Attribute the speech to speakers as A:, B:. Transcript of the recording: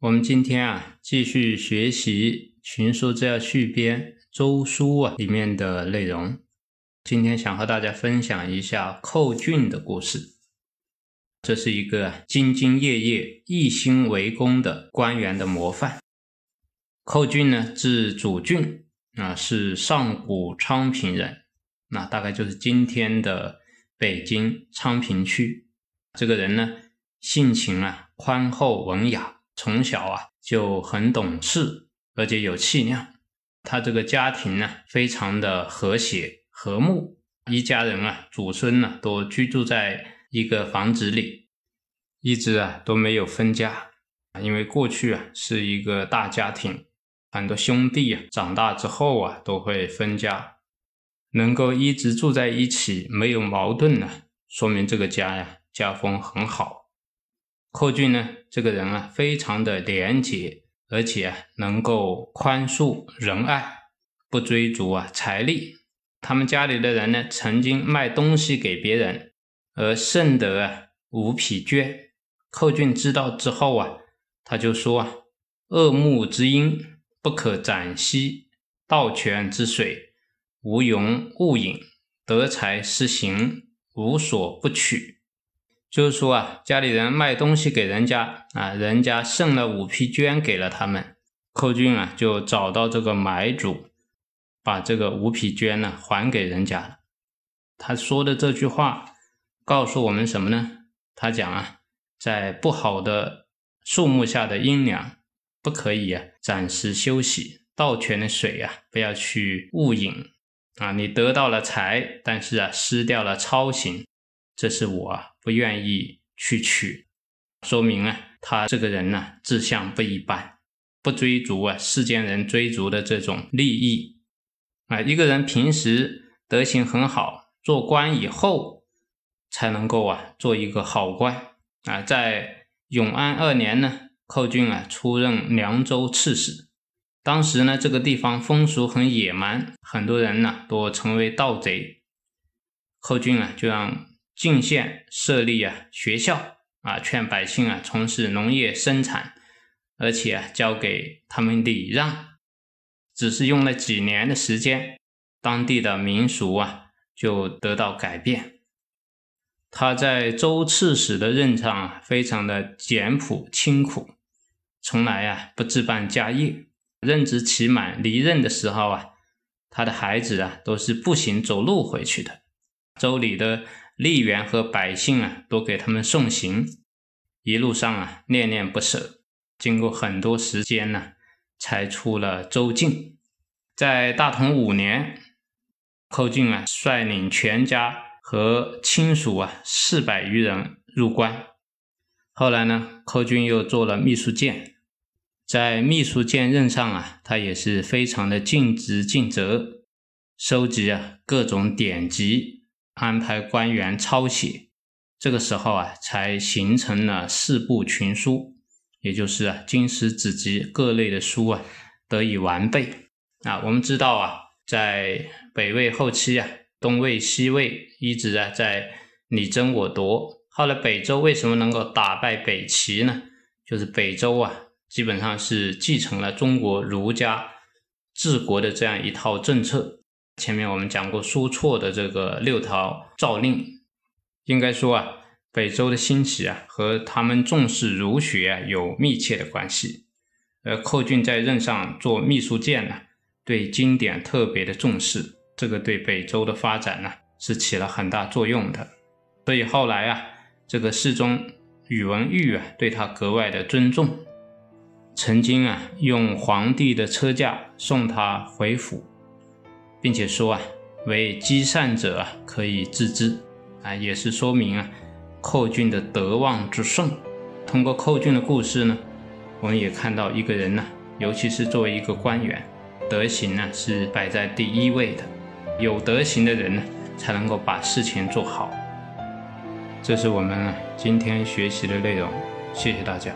A: 我们今天啊继续学习《群书治要续编》周书啊里面的内容。今天想和大家分享一下寇俊的故事。这是一个兢兢业业、一心为公的官员的模范。寇俊呢，字祖俊，啊，是上古昌平人，那大概就是今天的北京昌平区。这个人呢，性情啊。宽厚文雅，从小啊就很懂事，而且有气量。他这个家庭呢，非常的和谐和睦，一家人啊，祖孙呢都居住在一个房子里，一直啊都没有分家。因为过去啊是一个大家庭，很多兄弟啊长大之后啊都会分家，能够一直住在一起，没有矛盾呢，说明这个家呀家风很好。寇俊呢，这个人啊，非常的廉洁，而且啊能够宽恕仁爱，不追逐啊财力。他们家里的人呢，曾经卖东西给别人，而甚得啊五匹绢。寇俊知道之后啊，他就说啊：“恶木之阴不可斩兮，盗泉之水无容勿饮，得财失行无所不取。”就是说啊，家里人卖东西给人家啊，人家剩了五匹绢给了他们，寇俊啊就找到这个买主，把这个五匹绢呢还给人家了。他说的这句话告诉我们什么呢？他讲啊，在不好的树木下的阴凉，不可以啊暂时休息，倒泉的水啊不要去误饮啊，你得到了财，但是啊失掉了操行。这是我不愿意去取，说明啊，他这个人呢志向不一般，不追逐啊世间人追逐的这种利益啊。一个人平时德行很好，做官以后才能够啊做一个好官啊。在永安二年呢，寇俊啊出任凉州刺史，当时呢这个地方风俗很野蛮，很多人呢都成为盗贼，寇俊啊就让。进县设立啊学校啊，劝百姓啊从事农业生产，而且啊教给他们礼让。只是用了几年的时间，当地的民俗啊就得到改变。他在州刺史的任上啊，非常的简朴清苦，从来啊不置办家业。任职期满离任的时候啊，他的孩子啊都是步行走路回去的。州里的。吏员和百姓啊，都给他们送行，一路上啊，恋恋不舍。经过很多时间呢，才出了州境。在大同五年，寇俊啊，率领全家和亲属啊，四百余人入关。后来呢，寇俊又做了秘书监，在秘书监任上啊，他也是非常的尽职尽责，收集啊各种典籍。安排官员抄写，这个时候啊，才形成了四部群书，也就是啊经史子集各类的书啊得以完备啊。我们知道啊，在北魏后期啊，东魏、西魏一直啊在你争我夺。后来北周为什么能够打败北齐呢？就是北周啊，基本上是继承了中国儒家治国的这样一套政策。前面我们讲过苏绰的这个六条诏令，应该说啊，北周的兴起啊，和他们重视儒学啊有密切的关系。而寇俊在任上做秘书监呢，对经典特别的重视，这个对北周的发展呢是起了很大作用的。所以后来啊，这个世宗宇文毓啊对他格外的尊重，曾经啊用皇帝的车驾送他回府。并且说啊，为积善者啊，可以自知啊，也是说明啊，寇俊的德望之盛。通过寇俊的故事呢，我们也看到一个人呢，尤其是作为一个官员，德行呢是摆在第一位的。有德行的人呢，才能够把事情做好。这是我们今天学习的内容，谢谢大家。